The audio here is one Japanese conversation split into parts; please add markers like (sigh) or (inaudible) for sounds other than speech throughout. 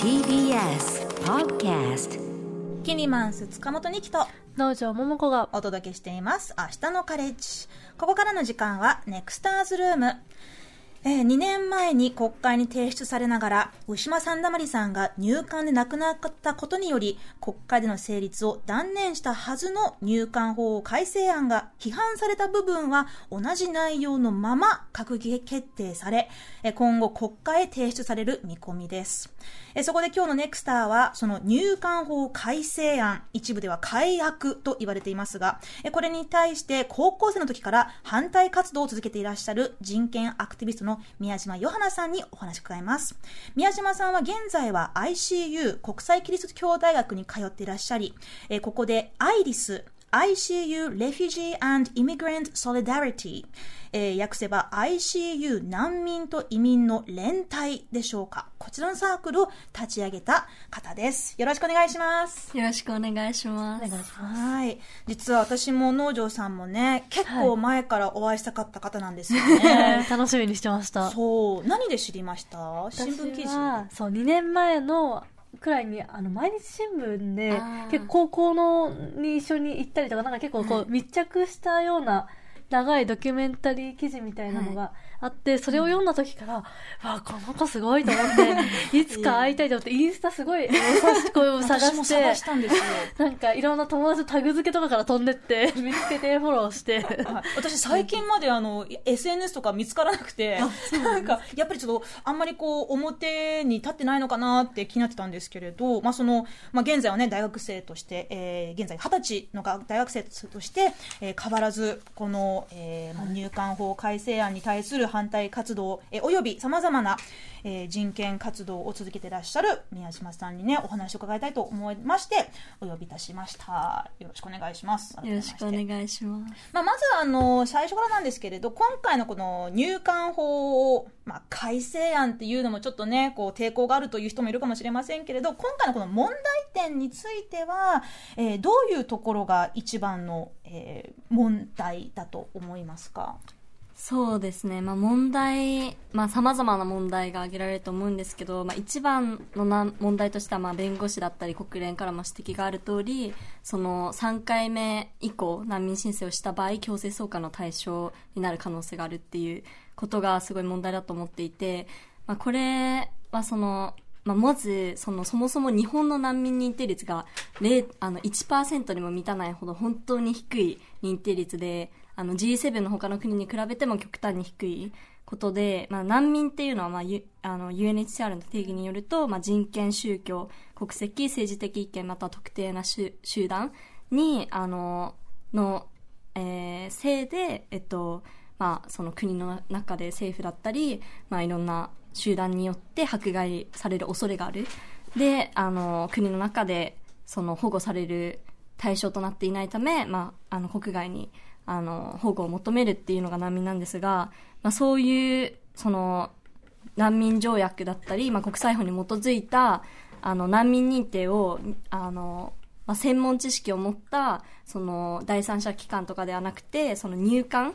TBS Podcast キニマンス塚本二木と道場桃子がお届けしています。明日のカレッジ。ここからの時間はネクスターズルームえー、2年前に国会に提出されながら、牛島三だまりさんが入管で亡くなったことにより、国会での成立を断念したはずの入管法改正案が批判された部分は同じ内容のまま閣議決定され、今後国会へ提出される見込みです。え、そこで今日のネクスターは、その入管法改正案、一部では改悪と言われていますが、え、これに対して高校生の時から反対活動を続けていらっしゃる人権アクティビストの宮島ヨハナさんにお話を伺います。宮島さんは現在は ICU 国際キリスト教大学に通っていらっしゃり、えここでアイリス ICU Refugee and Immigrant Solidarity、えー、訳せば ICU 難民と移民の連帯でしょうか。こちらのサークルを立ち上げた方です。よろしくお願いします。よろしくお願いします。お願いします。はい。実は私も農場さんもね、結構前からお会いしたかった方なんですよね。は (laughs) い、楽しみにしてました。そう。何で知りました？新聞記事そう、2年前のくらいにあの毎日新聞で結構高校のに一緒に行ったりとかなんか結構こう密着したような長いドキュメンタリー記事みたいなのがあって、それを読んだ時から、わあ、この子すごいと思って、(laughs) いつか会いたいと思って、インスタすごい、声を探して、なんかいろんな友達のタグ付けとかから飛んでって、(laughs) 見つけてフォローして。私最近まであの、SNS とか見つからなくて、なんか、やっぱりちょっと、あんまりこう、表に立ってないのかなって気になってたんですけれど、まあその、まあ現在はね、大学生として、えー、現在二十歳の大学生として、えー、変わらず、この、えー、入管法改正案に対する反対活動、えおよびさまざまな、えー、人権活動を続けていらっしゃる宮島さんにねお話を伺いたいと思いましてお呼びいたしました。よろしくお願いします。よろしくお願いします、まあ、まずあの最初からなんですけれど今回のこの入管法を、まあ、改正案っていうのもちょっとねこう抵抗があるという人もいるかもしれませんけれど今回のこの問題点については、えー、どういうところが一番の、えー、問題だと思いますか？そうですね、まあ、問題、まあ、様々な問題が挙げられると思うんですけど、まあ、一番のな問題としては、まあ、弁護士だったり国連からも指摘がある通り、その3回目以降、難民申請をした場合、強制送還の対象になる可能性があるっていうことがすごい問題だと思っていて、まあ、これはその、まあ、まず、その、そもそも日本の難民認定率が0、あの、1%にも満たないほど本当に低い認定率で、あの G7 の他の国に比べても極端に低いことで、まあ、難民っていうのは、まあ、あの UNHCR の定義によると、まあ、人権、宗教、国籍、政治的意見、または特定な集団に、あの、の、えー、せいで、えっと、まあ、その国の中で政府だったり、まあ、いろんな集団によって迫害される恐れがある。で、あの、国の中で、その保護される対象となっていないため、まあ、あの、国外にあの、保護を求めるっていうのが難民なんですが、まあ、そういう、その、難民条約だったり、まあ、国際法に基づいた、あの、難民認定を、あの、まあ、専門知識を持った、その、第三者機関とかではなくて、その入管、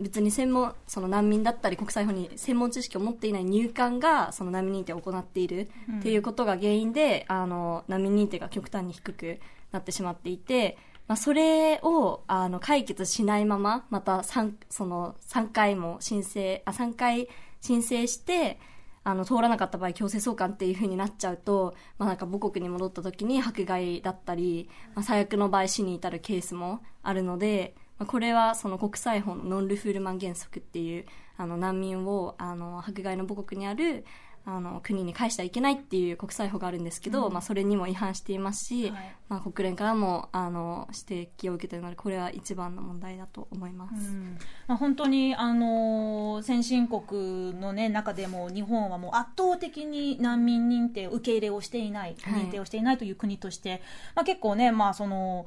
別に専門、その難民だったり国際法に専門知識を持っていない入管がその難民認定を行っているっていうことが原因で、うん、あの、難民認定が極端に低くなってしまっていて、まあ、それをあの解決しないまま、また 3, その3回も申請、あ、3回申請して、あの、通らなかった場合強制送還っていう風になっちゃうと、まあなんか母国に戻った時に迫害だったり、まあ、最悪の場合死に至るケースもあるので、まあ、これはその国際法のノンルフールマン原則っていう、あの難民を、あの、迫害の母国にある、あの国に返してはいけないっていう国際法があるんですけど、うん、まあ、それにも違反していますし、はい、まあ、国連からもあの指摘を受けているのでこれは一番の問題だと思います、うん、まあ、本当にあの先進国の、ね、中でも日本はもう圧倒的に難民認定受け入れをしていない、認定をしていないという国として、まあ、結構ね、まあ、その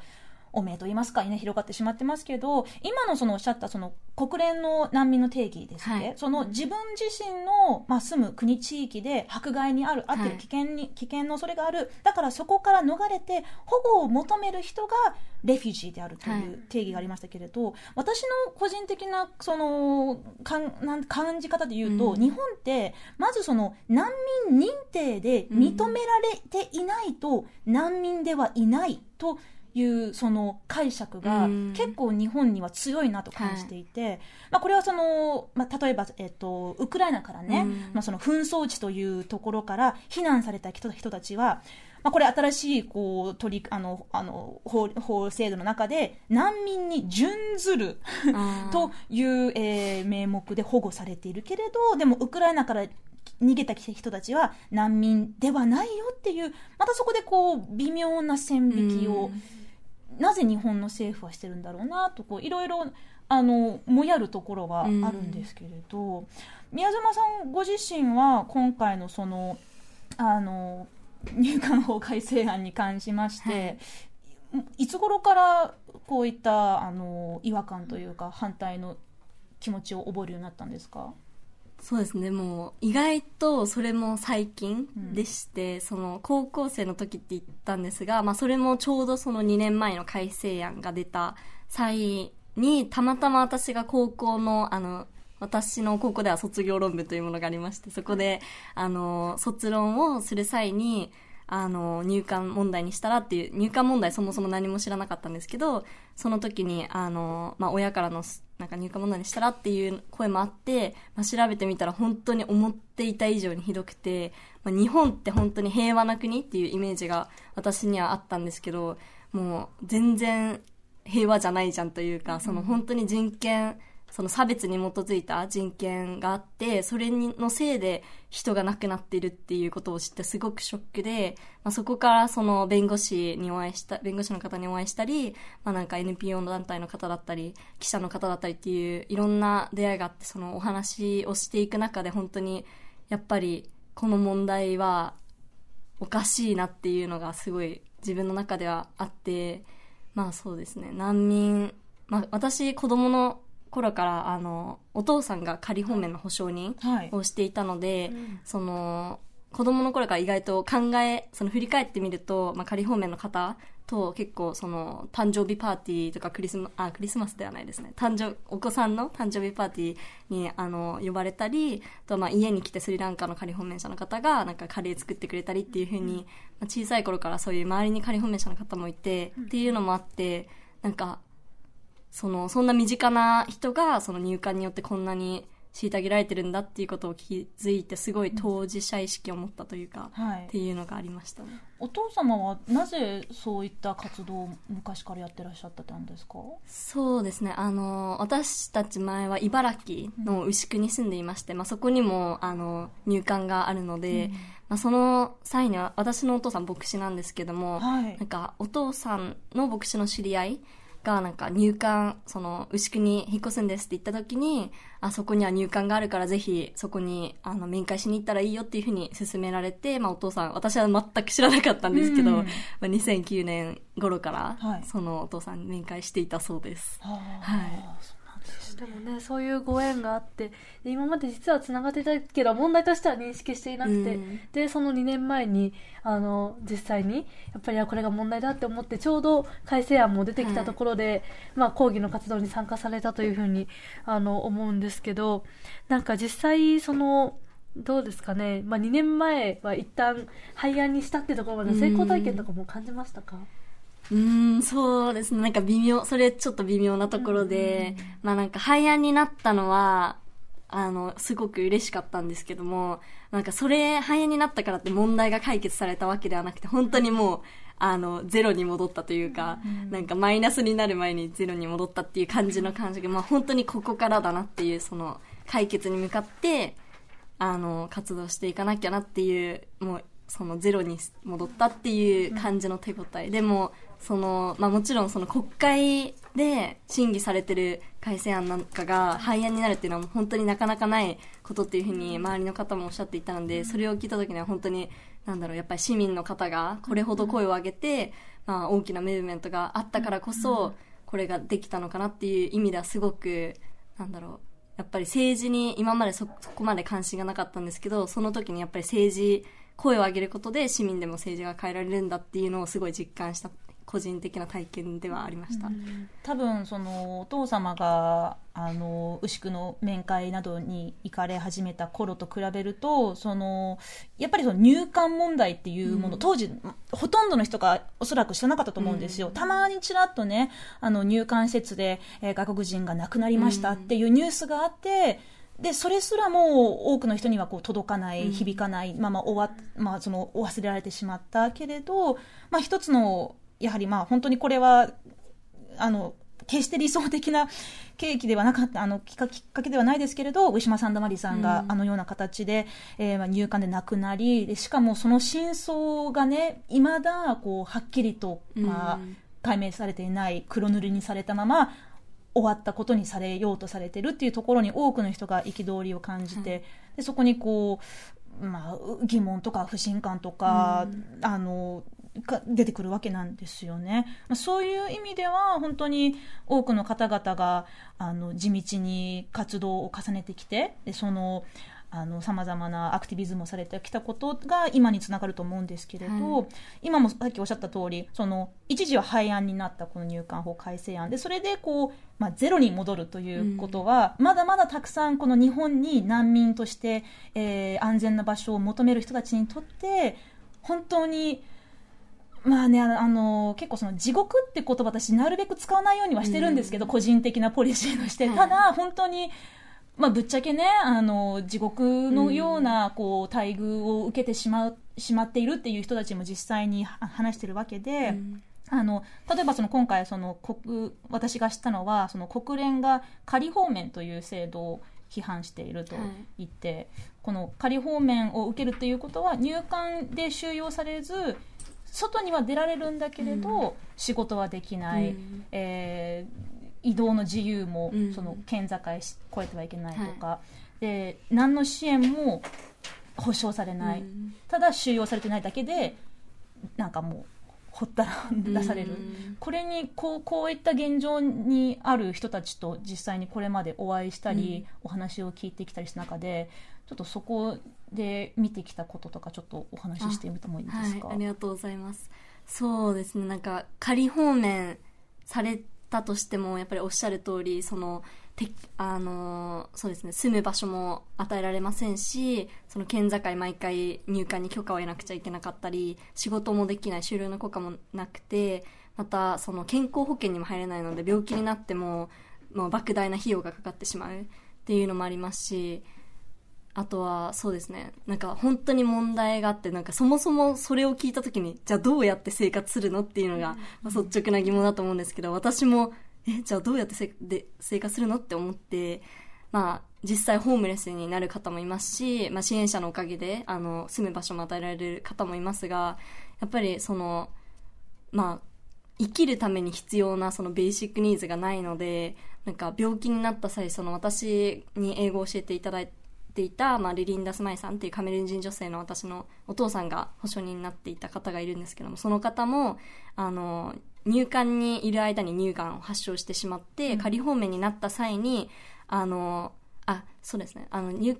汚名と言いますか、ね、広がってしまってますけど、今のそのおっしゃったその国連の難民の定義ですね、はい。その自分自身の、まあ、住む国地域で迫害にある、あってはい。る危険に、危険の恐れがある、だからそこから逃れて保護を求める人がレフュージーであるとはい。いう定義がありましたけれど、私の個人的なそのかんなん感じ方で言うと、うん。日本ってまずその難民認定で認められていないと難民ではいないというその解釈がうん。結構日本には強いなと感じていて、まあ、これはその、まあ、例えば、えっと、ウクライナからね、うん。まあ、その紛争地というところから避難された人人たちは、まあ、これ新しいこう取りあのあの法法制度の中で難民に準ずる (laughs) という、えー名目で保護されているけれどでもウクライナから逃げた人たちは難民ではないよっていうまたそこでこう微妙な線引きを、うんなぜ日本の政府はしてるんだろうなとこういろいろあのもやるところがあるんですけれど、宮島さんご自身は今回のそのあの入管法改正案に関しまして、い、つ頃からこういったあの違和感というか反対の気持ちを覚えるようになったんですか？そうですね。もう意外とそれも最近でして、その高校生の時って言ったんですが、まあ、それもちょうどその2年前の改正案が出た際にたまたま私が高校のあの私の高校では卒業論文というものがありましてそこであの卒論をする際にあの入管問題にしたらっていう入管問題そもそも何も知らなかったんですけどその時にあの、まあ、親からのなんか入管問題にしたらっていう声もあって、まあ、調べてみたら本当に思っていた以上にひどくて、まあ、日本って本当に平和な国っていうイメージが私にはあったんですけどもう全然平和じゃないじゃんというか、その本当に人権その差別に基づいた人権があってそれのせいで人が亡くなっているっていうことを知ってすごくショックで、まあ、そこからその弁護士にお会いした弁護士の方にお会いしたり、まあ、なんか NPO の団体の方だったり記者の方だったりっていういろんな出会いがあってそのお話をしていく中で本当にやっぱりこの問題はおかしいなっていうのがすごい自分の中ではあってまあそうですね。難民、まあ、私子供の頃からあのお父さんが仮放免の保証人はい。をしていたので、その子供の頃から意外と考えその振り返ってみると、まあ、仮放免の方と結構その誕生日パーティーとかクリスマあクリスマスではないですね。誕生お子さんの誕生日パーティーにあの呼ばれたりあとまあ家に来てスリランカの仮放免者の方がなんかカレー作ってくれたりっていう風に、まあ小さい頃からそういう周りに仮放免者の方もいて、っていうのもあってなんかそのそんな身近な人がその入管によってこんなに虐げられてるんだっていうことを気づいてすごい当事者意識を持ったというか、はい。っていうのがありましたね。お父様はなぜそういった活動を昔からやってらっしゃってたんですか？そうですね。あの私たち前は茨城の牛久に住んでいまして、まあ、そこにもあの入管があるので、まあ、その際には私のお父さん牧師なんですけども、はい。なんかお父さんの牧師の知り合いがなんか入管その牛久に引っ越すんですって言った時にあそこには入管があるからぜひそこにあの面会しに行ったらいいよっていうふうに勧められて、まあ、お父さん私は全く知らなかったんですけど、うん。まあ、2009年頃から、はい。そのお父さんに面会していたそうです。ははい。そうなんでもねそういうご縁があってで今まで実はつながってたけど問題としては認識していなくて、うん。でその2年前にあの実際にやっぱりあこれが問題だって思ってちょうど改正案も出てきたところで、まあ、抗議の活動に参加されたというふうにあの思うんですけどなんか実際そのどうですかね、まあ、2年前は一旦廃案にしたってところまで成功体験とかも感じましたか、うーん、そうですね。なんか微妙、それちょっと微妙なところで、まあなんか廃案になったのは、あの、すごく嬉しかったんですけども、なんかそれ、廃案になったからって問題が解決されたわけではなくて、本当にもう、あの、ゼロに戻ったというか、なんかマイナスになる前にゼロに戻ったっていう感じの感じが、まあ本当にここからだなっていう、その、解決に向かって、あの、活動していかなきゃなっていう、もう、そのゼロに戻ったっていう感じの手応え。でも、その、まあもちろんその国会で審議されてる改正案なんかが廃案になるっていうのは本当になかなかないことっていうふうに周りの方もおっしゃっていたので、それを聞いた時には本当になんだろうやっぱり市民の方がこれほど声を上げて、まあ、大きなムーブメントがあったからこそ、これができたのかなっていう意味ではすごくなんだろうやっぱり政治に今までそそこまで関心がなかったんですけどその時にやっぱり政治声を上げることで市民でも政治が変えられるんだっていうのをすごい実感した個人的な体験ではありました、多分そのお父様があの牛久の面会などに行かれ始めた頃と比べるとそのやっぱりその入管問題っていうもの、うん。当時ほとんどの人がおそらく知らなかったと思うんですよ、たまにちらっとねあの入管施設で、えー外国人が亡くなりましたっていうニュースがあって、でそれすらも多くの人にはこう届かない、うん。響かないまま終わ、まあ、その忘れられてしまったけれど、まあ、一つのやはりまあ本当にこれはあの決して理想的な契機ではなかったあのきっかけではないですけれどウィシュマ・サンダマリさんがうん。あのような形で、えーまあ入管で亡くなりでしかもその真相がねいまだこうはっきりと、まあうん解明されていない黒塗りにされたまま終わったことにされようとされてるっていうところに多くの人が憤りを感じて、はいでそこにこう、まあ、疑問とか不信感とか、あのが出てくるわけなんですよね。まあ、そういう意味では本当に多くの方々があの地道に活動を重ねてきてでそのさまざまなアクティビズムをされてきたことが今につながると思うんですけれど、はい。今もさっきおっしゃった通りその一時は廃案になったこの入管法改正案。でそれでこう、まあ、ゼロに戻るということは、まだまだたくさんこの日本に難民として、えー安全な場所を求める人たちにとって本当にまあね、あの結構その地獄って言葉私なるべく使わないようにはしてるんですけど、個人的なポリシーとして、はい。ただ本当に、まあ、ぶっちゃけねあの地獄のようなこう待遇を受けてしまうしまっているっていう人たちも実際には話してるわけで。うん。あの例えばその今回その国私が知ったのはその国連が仮放免という制度を批判していると言って、この仮放免を受けるということは入管で収容されず外には出られるんだけれど、仕事はできない、うん。えー移動の自由もうん。その県境し越えてはいけないとか、で何の支援も保障されない、うん。ただ収容されてないだけでなんかもうほったら出される、うんこれにこうこういった現状にある人たちと実際にこれまでお会いしたり、お話を聞いてきたりした中でちょっとそこで見てきたこととかちょっとお話ししてみてもいいですか、はい、ありがとうございます。そうですねなんか仮放免されたとしてもやっぱりおっしゃる通りそのてあのそうですね住む場所も与えられませんしその県境毎回入管に許可を得なくちゃいけなかったり仕事もできない就労の許可もなくてまたその健康保険にも入れないので病気になってももう莫大な費用がかかってしまうっていうのもありますしあとはそうですねなんか本当に問題があってなんかそもそもそれを聞いた時にじゃあどうやって生活するのっていうのが、まあ率直な疑問だと思うんですけど私もえじゃあどうやってせで生活するのって思ってまあ実際ホームレスになる方もいますし、まあ、支援者のおかげであの住む場所も与えられる方もいますがやっぱりそのまあ生きるために必要なそのベーシックニーズがないのでなんか病気になった際その私に英語を教えていただいていた、まあ、リリンダ・スマイさんっていうカメルーン人女性の私のお父さんが保証人になっていた方がいるんですけどもその方もあの入管にいる間に乳がんを発症してしまって、仮放免になった際にあのあそうですね。あの乳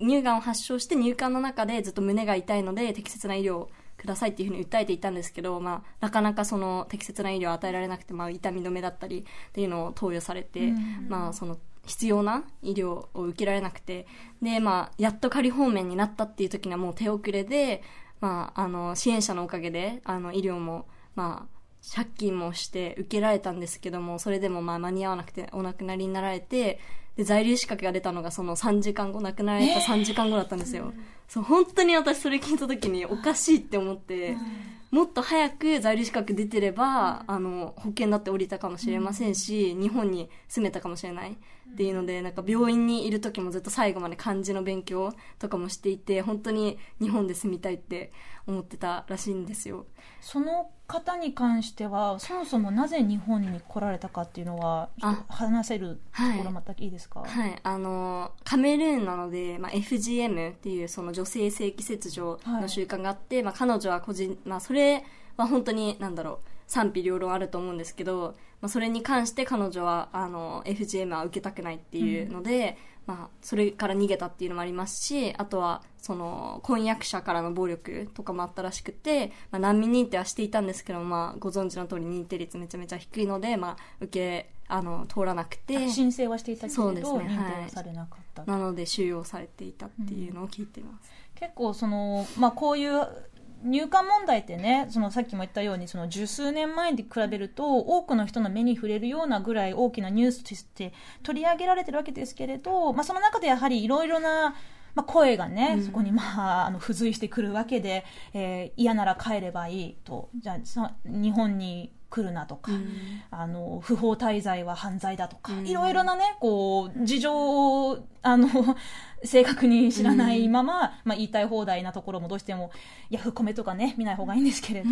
乳がんを発症して入管の中でずっと胸が痛いので適切な医療をくださいっていうふうに訴えていたんですけど、まあ、なかなかその適切な医療を与えられなくて、まあ、痛み止めだったりっていうのを投与されて、まあ、その必要な医療を受けられなくてで、まあ、やっと仮放免になったっていう時にはもう手遅れで、まあ、あの支援者のおかげであの医療も、まあ、借金もして受けられたんですけどもそれでもまあ間に合わなくてお亡くなりになられてで在留資格が出たのがその3時間後亡くなられた3時間後だったんですよ、そう本当に私それ聞いた時におかしいって思って、もっと早く在留資格出てれば、あの保険だって降りたかもしれませんし、日本に住めたかもしれないっていうので、なんか病院にいる時もずっと最後まで漢字の勉強とかもしていて、本当に日本で住みたいって思ってたらしいんですよ。その方に関してはそもそもなぜ日本に来られたかっていうのは話せるところまたいいですか、はい、あの、カメルーンなので、まあ、FGM っていうその女性性器切除の習慣があって、まあ、彼女は個人、まあ、それは本当に、なんだろう、賛否両論あると思うんですけど、まあ、それに関して彼女は、あの、FGM は受けたくないっていうので、まあ、それから逃げたっていうのもありますし、あとは、その、婚約者からの暴力とかもあったらしくて、まあ、難民認定はしていたんですけど、まあ、ご存知の通り認定率めちゃめちゃ低いので、まあ、受け、あの、通らなくて、申請はしていたけれど、ね認定ははいされなかった、なので収容されていたっていうのを聞いています。結構その、まあ、こういう入管問題ってねそのさっきも言ったようにその十数年前に比べると多くの人の目に触れるようなぐらい大きなニュースとして取り上げられてるわけですけれど、まあ、その中でやはりいろいろなまあ、声がね、そこに、まあ、あの付随してくるわけで、えー嫌なら帰ればいいと。じゃあそ日本に来るなとか、あの不法滞在は犯罪だとか、いろいろなねこう事情をあの (laughs) 正確に知らないまま、まあ、言いたい放題なところもどうしてもヤフコメとかね見ない方がいいんですけれど、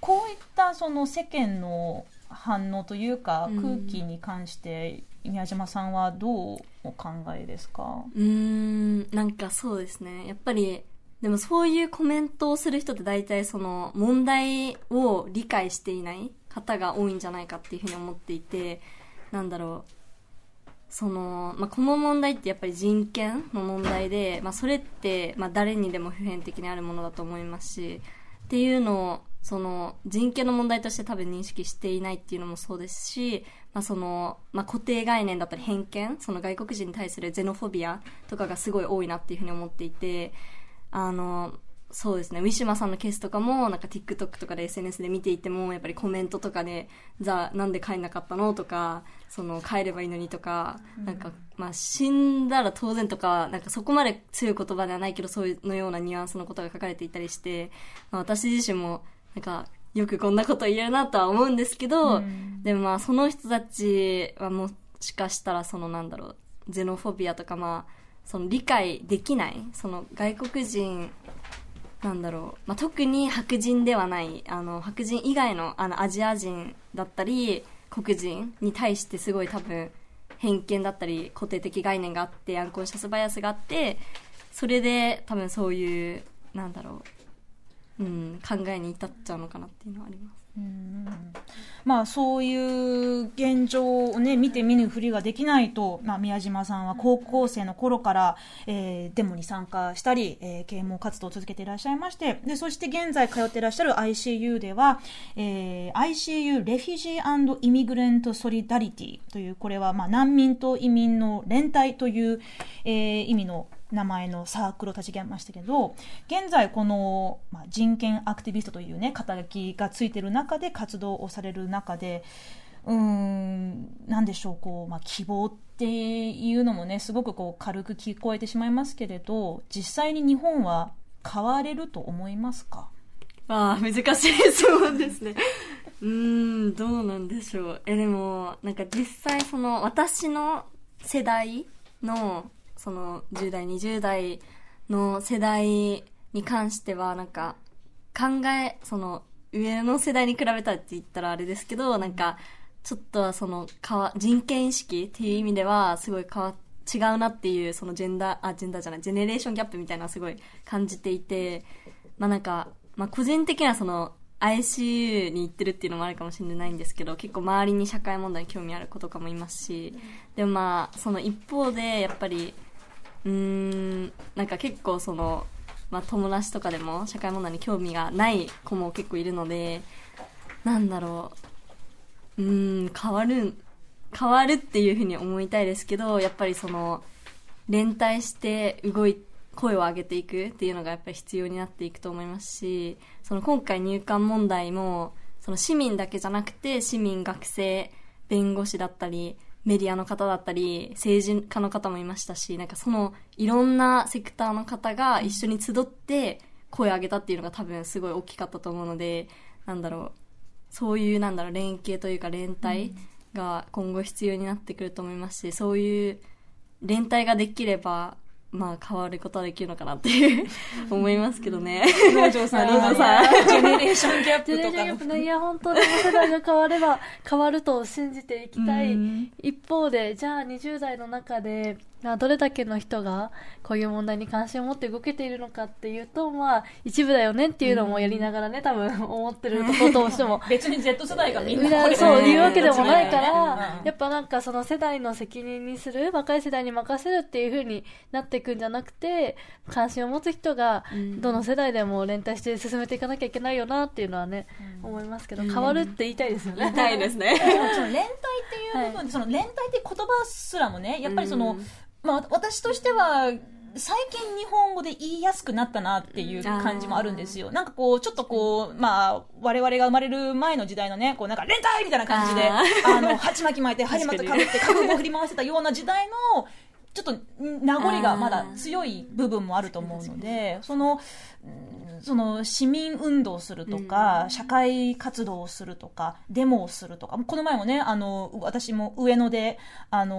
こういったその世間の反応というか、うん。空気に関して宮島さんはどうお考えですか、うーん、なんかそうですね。やっぱり、でもそういうコメントをする人って大体その問題を理解していない方が多いんじゃないかっていうふうに思っていて、なんだろう。その、まあ、この問題ってやっぱり人権の問題で、まあ、それって、まあ、誰にでも普遍的にあるものだと思いますし、っていうのを、その、人権の問題として多分認識していないっていうのもそうですし、まあ、その、まあ、固定概念だったり偏見、その外国人に対するゼノフォビアとかがすごい多いなっていうふうに思っていて、あの、そうですね、ウィシュマさんのケースとかも、なんか TikTok とかで SNS で見ていても、やっぱりコメントとかで、じゃあなんで帰んなかったのとか、その帰ればいいのにとか、なんか、まあ死んだら当然とか、なんかそこまで強い言葉ではないけど、そういうのようなニュアンスのことが書かれていたりして、まあ私自身も、なんか、よくこんなこと言えるなとは思うんですけど、うん。でもまあその人たちはもしかしたらそのなんだろう、ゼノフォビアとかまあ、その理解できない、その外国人、なんだろう、まあ、特に白人ではない、あの、白人以外の、あの、アジア人だったり、黒人に対してすごい多分、偏見だったり、固定的概念があって、アンコンシャスバイアスがあって、それで多分そういう、なんだろう、うん、考えに至っちゃうのかなっていうのはあります。まあそういう現状をね見て見ぬふりができないと、まあ、宮島さんは高校生の頃から、えーデモに参加したり、えー啓蒙活動を続けていらっしゃいましてでそして現在通っていらっしゃる ICU では、えー ICU レフュジーイミグレント・ソリダリティというこれはまあ難民と移民の連帯という、えー意味の名前のサークルを立ち上げましたけど現在この、まあ、人権アクティビストというね肩書きがついてる中で活動をされる中でうーんなんでしょうこう、まあ、希望っていうのもねすごくこう軽く聞こえてしまいますけれど実際に日本は変われると思いますか？ああ、難しい質問ですね。うーん、どうなんでしょう。え、でも、なんか実際その、私の世代の、その、10代、20代の世代に関しては、なんか、考え、その、上の世代に比べたって言ったらあれですけど、なんか、ちょっとはその、かわ、人権意識っていう意味では、すごい変わ違うなっていう、そのジェンダー、あ、ジェンダーじゃない、ジェネレーションギャップみたいなのすごい感じていて、まあなんか、まあ個人的にはその ICU に行ってるっていうのもあるかもしれないんですけど、結構周りに社会問題に興味ある子とかもいますし、でもまあ、その一方でやっぱり、うん、なんか結構その、まあ友達とかでも社会問題に興味がない子も結構いるので、なんだろう、うん、変わる、変わるっていうふうに思いたいですけど、やっぱりその、連帯して動い、声を上げていくっていうのがやっぱり必要になっていくと思いますし、その今回入管問題も、その市民だけじゃなくて、市民、学生、弁護士だったり、メディアの方だったり、政治家の方もいましたし、なんかそのいろんなセクターの方が一緒に集って声を上げたっていうのが多分すごい大きかったと思うので、なんだろう、そういうなんだろう、連携というか連帯が今後必要になってくると思いますしそういう連帯ができればまあ変わることはできるのかなっていう思いますけどね。農場さん、農場さん。ジェネレーションギャッジェネレープとかションギャップね、いや、本当に世代が変われば変わると信じていきたいうん。一方で、じゃあ20代の中で、まあどれだけの人がこういう問題に関心を持って動けているのかっていうと、まあ一部だよねっていうのもやりながらね、多分思ってるところとしても。(laughs) 別に Z 世代がみんなこれなそうね。いうわけでもないかうん。ら、やっぱなんかその世代の責任にする、若い世代に任せるっていう風になっていくんじゃなくて、関心を持つ人がうん。どの世代でも連帯して進めていかなきゃいけないよなっていうのはね、思いますけど、変わるって言いたいですよね。言いたいですね。(laughs) その連帯っていう部分で、その連帯っていう言葉すらもね、やっぱりその、うんまあ私としては、最近日本語で言いやすくなったなっていう感じもあるんですよ。なんかこう、ちょっとこう、まあ、我々が生まれる前の時代のね、こうなんか連帯みたいな感じで、ああの、鉢巻き巻いて、針巻きかぶって、覚悟を振り回せたような時代の、ちょっと名残がまだ強い部分もあると思うので、その、うんその市民運動をするとか、社会活動をするとか、デモをするとか、この前もね、あの、私も上野で、あの、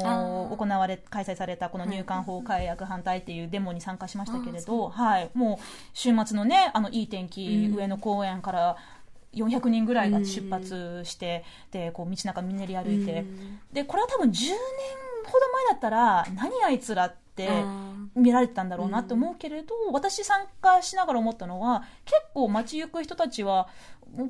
行われ、開催されたこの入管法改悪反対っていうデモに参加しましたけれど、はい、もう週末のね、あの、いい天気、上野公園から、400人ぐらいが出発して、で、こう道中みんなり歩いて、で、これは多分10年ほど前だったら、何あいつらって、見られてたんだろうなって思うけれど、私参加しながら思ったのは結構街行く人たちは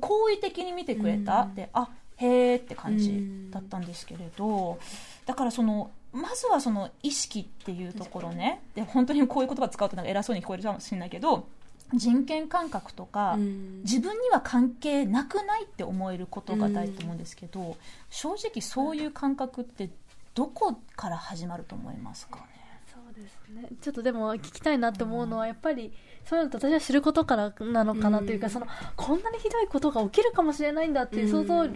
好意的に見てくれた、うん。であへーって感じだったんですけれど、だからそのまずはその意識っていうところねで本当にこういう言葉使うとなんか偉そうに聞こえるかもしれないけど人権感覚とか、うん。自分には関係なくないって思えることが大事と思うんですけど、正直そういう感覚ってどこから始まると思いますかね？ですね。ちょっとでも聞きたいなって思うのは、やっぱり、そういうのって私は知ることからなのかなというか、うんその、こんなにひどいことが起きるかもしれないんだっていう想像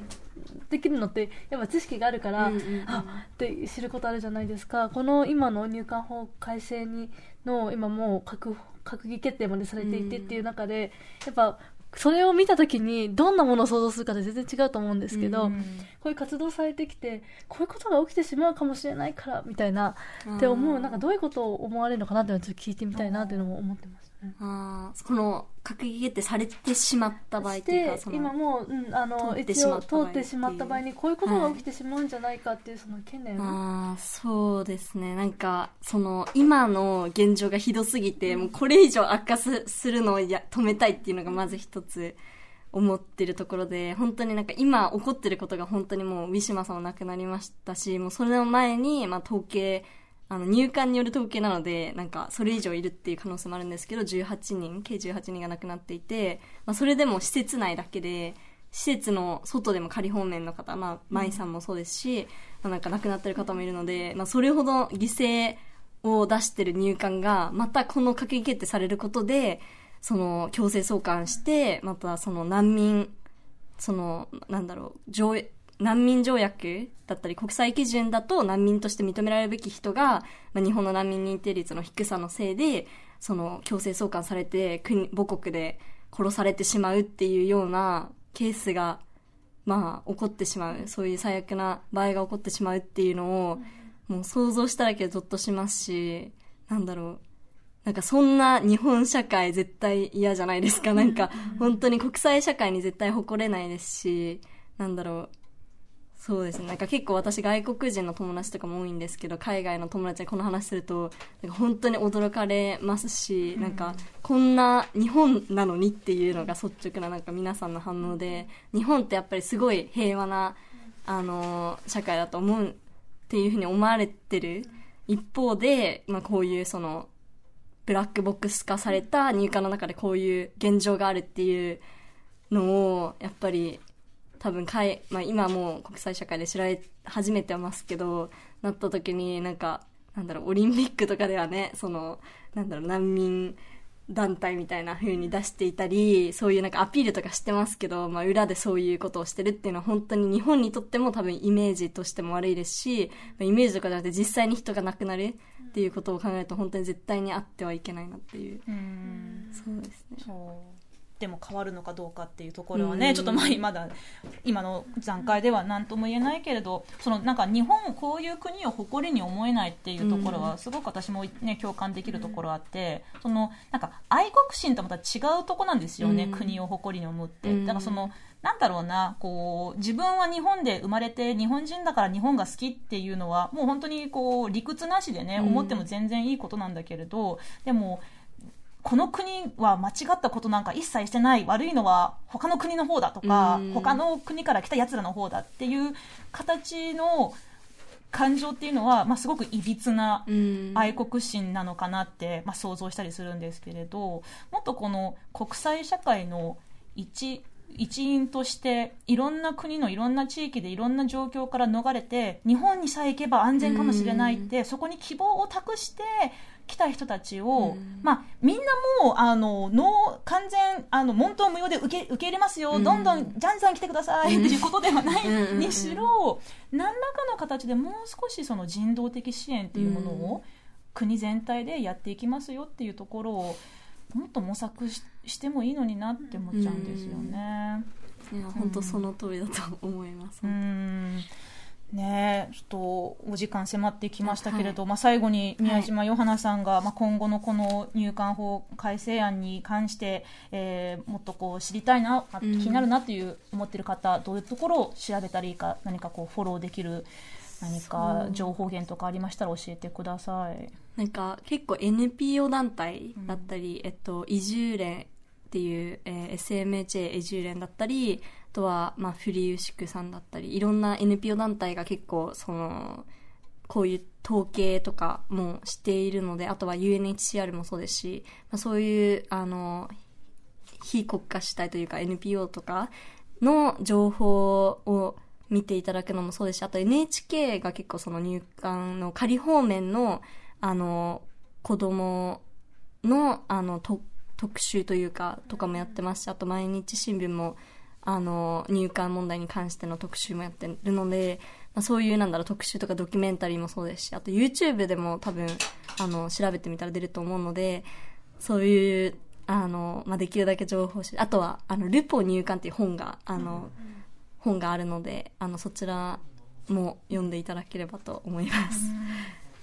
できるのって、やっぱ知識があるから、あって知ることあるじゃないですか。この今の入管法改正にの、今もう閣閣議決定までされていてっていう中で、やっぱ、それを見たときに、どんなものを想像するかで全然違うと思うんですけど、うんこういう活動されてきて、こういうことが起きてしまうかもしれないから、みたいな、って思う、なんかどういうことを思われるのかなっていうのをちょっと聞いてみたいなっていうのも思ってますね。あーこの閣議決定されてしまった場合っていうでか今もう、うん、あの通ってしまった場合通ってしまった場合にこういうことが起きてしまうんじゃないかっていうその懸念、ああそうですね。なんかその今の現状がひどすぎて、もうこれ以上悪化すするのをや止めたいっていうのがまず一つ思ってるところで本当になんか今起こってることが本当にもうウィシュマさんも亡くなりましたしもうそれの前に、まあ、統計あの入管による統計なのでなんかそれ以上いるっていう可能性もあるんですけど18人計18人が亡くなっていて、まあ、それでも施設内だけで施設の外でも仮放免の方、まあ、舞さんもそうですし、まあ、なんか亡くなってる方もいるので、まあ、それほど犠牲を出してる入管がまたこの閣議決定されることでその強制送還してまたその難民そのなんだろう難民条約だったり国際基準だと難民として認められるべき人が、まあ、日本の難民認定率の低さのせいでその強制送還されて国母国で殺されてしまうっていうようなケースがまあ起こってしまうそういう最悪な場合が起こってしまうっていうのを、もう想像しただけでゾッとしますしなんだろうなんかそんな日本社会絶対嫌じゃないですか。なんか本当に国際社会に絶対誇れないですし、なんだろう。そうですね。なんか結構私外国人の友達とかも多いんですけど、海外の友達にこの話すると、なんか本当に驚かれますし、なんかこんな日本なのにっていうのが率直ななんか皆さんの反応で、日本ってやっぱりすごい平和な、あのー社会だと思うっていうふうに思われてる一方で、まあこういうその、ブラックボックス化された入管の中でこういう現状があるっていうのをやっぱり多分かい、まあ、今もう国際社会で知られ始めてますけどなった時になんかなんだろうオリンピックとかではねそのなんだろう難民団体みたいな風に出していたりそういうなんかアピールとかしてますけど、まあ、裏でそういうことをしてるっていうのは本当に日本にとっても多分イメージとしても悪いですし、まあイメージとかじゃなくて実際に人が亡くなるっていうことを考えると本当に絶対にあってはいけないなっていう。うん。そうですねっても変わるのかどうかっていうところはね、うん。ちょっとまあまだ今の段階では何とも言えないけれどそのなんか日本こういう国を誇りに思えないっていうところはすごく私も、ね、共感できるところあってそのなんか愛国心とまた違うとこなんですよね、うん。国を誇りに思って。うん。だからそのなんだろうなこう自分は日本で生まれて日本人だから日本が好きっていうのはもう本当にこう理屈なしでね、うん思っても全然いいことなんだけれどでもこの国は間違ったことなんか一切してない悪いのは他の国の方だとか、うん。他の国から来たやつらの方だっていう形の感情っていうのは、まあ、すごくいびつなうん。愛国心なのかなって、まあ、想像したりするんですけれどもっとこの国際社会の一一員としていろんな国のいろんな地域でいろんな状況から逃れて日本にさえ行けば安全かもしれないってそこに希望を託して来た人たちを、うん。まあ、みんなもうあの脳完全あの問答無用で受け受け入れますよ、うん。どんどんじゃんじゃん来てくださいっていうことではないにしろ何らかの形でもう少しその人道的支援っていうものを、うん。国全体でやっていきますよっていうところをもっと模索ししてもいいのになって思っちゃうんですよね。いや本当その通りだと思います、うんねえちょっとお時間迫ってきましたけれど、まあ、最後に宮島ヨハナさんが、まあ、今後のこの入管法改正案に関して、えーもっとこう知りたいな、あ気うんになるなという思っている方どういうところを調べたらいいか何かこうフォローできる何か情報源とかありましたら教えてください。なんか結構 NPO 団体だったり、えっと、移住連っていう、えー SMHA 移住連だったりあとは、まあ、フリーウシクさんだったりいろんな NPO 団体が結構そのこういう統計とかもしているのであとは UNHCR もそうですし、まあ、そういうあの非国家主体というか NPO とかの情報を見ていただくのもそうですしあと NHK が結構その入管の仮放免のあの子供のあの特集というかとかもやってますしあと毎日新聞もあの入管問題に関しての特集もやってるので、まあ、そういうなんだろう特集とかドキュメンタリーもそうですしあと YouTube でも多分あの調べてみたら出ると思うのでそういうあの、まあ、できるだけ情報しあとはあのルポ入管っていう本があの、本があるのであのそちらも読んでいただければと思います。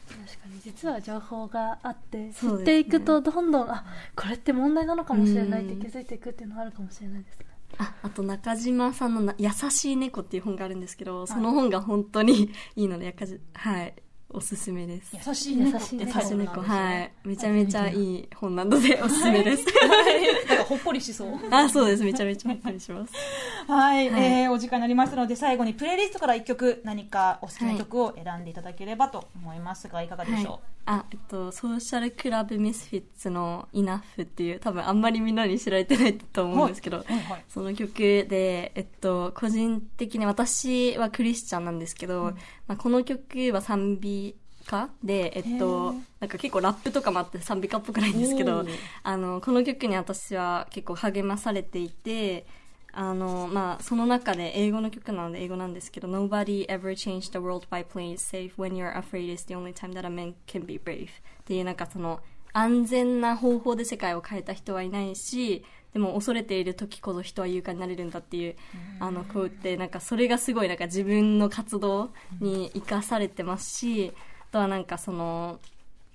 確かに実は情報があって知っていくとどんどんあこれって問題なのかもしれないって気づいていくっていうのがあるかもしれないですねああと中島さんのな「優しい猫」っていう本があるんですけどその本が本当に (laughs) いいのでやかじはい。おすすめです。優しい猫って優しい猫。はい。めちゃめちゃいい本なのでおすすめです。なんかほっこりしそう。(laughs) あそうです。めちゃめちゃほっこりします。はい、はい。えーお時間になりましたので最後にプレイリストから一曲何かお好きな曲を選んでいただければと思いますがいかがでしょう、はい、あえっとソーシャルクラブミスフィッツの「イナフっていう多分あんまりみんなに知られてないと思うんですけど、はいはいその曲で、えっと、個人的に私はクリスチャンなんですけど、まあ、この曲は賛美歌で、えっへとー、なんか結構ラップとかもあって賛美歌っぽくないんですけどあの、この曲に私は結構励まされていて、あの、まあ、その中で英語の曲なので英語なんですけど、Nobody ever changed the world by playing safe when you're afraid is the only time that a man can be brave. っていうなんかその、安全な方法で世界を変えた人はいないし、でも恐れている時こそ人は勇敢になれるんだっていう、あの、こうって、なんかそれがすごいなんか自分の活動に生かされてますし、あとはなんかその、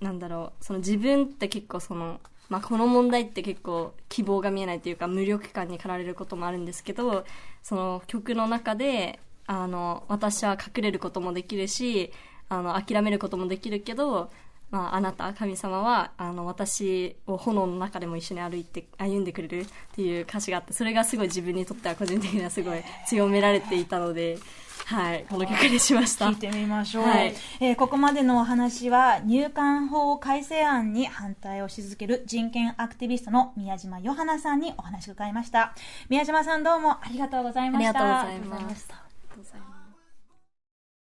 なんだろう、その自分って結構その、まあ、この問題って結構希望が見えないというか無力感に駆られることもあるんですけど、その曲の中で、あの、私は隠れることもできるし、あの、諦めることもできるけど、まあ、あなた、神様は、あの、私を炎の中でも一緒に歩いて、歩んでくれるっていう歌詞があって、それがすごい自分にとっては個人的にはすごい強められていたので、はい、この曲にしました。聞いてみましょう、はい。えーここまでのお話は入管法改正案に反対をし続ける人権アクティビストの宮島ヨハナさんにお話を伺いました。宮島さんどうもありがとうございました。ありがとうございました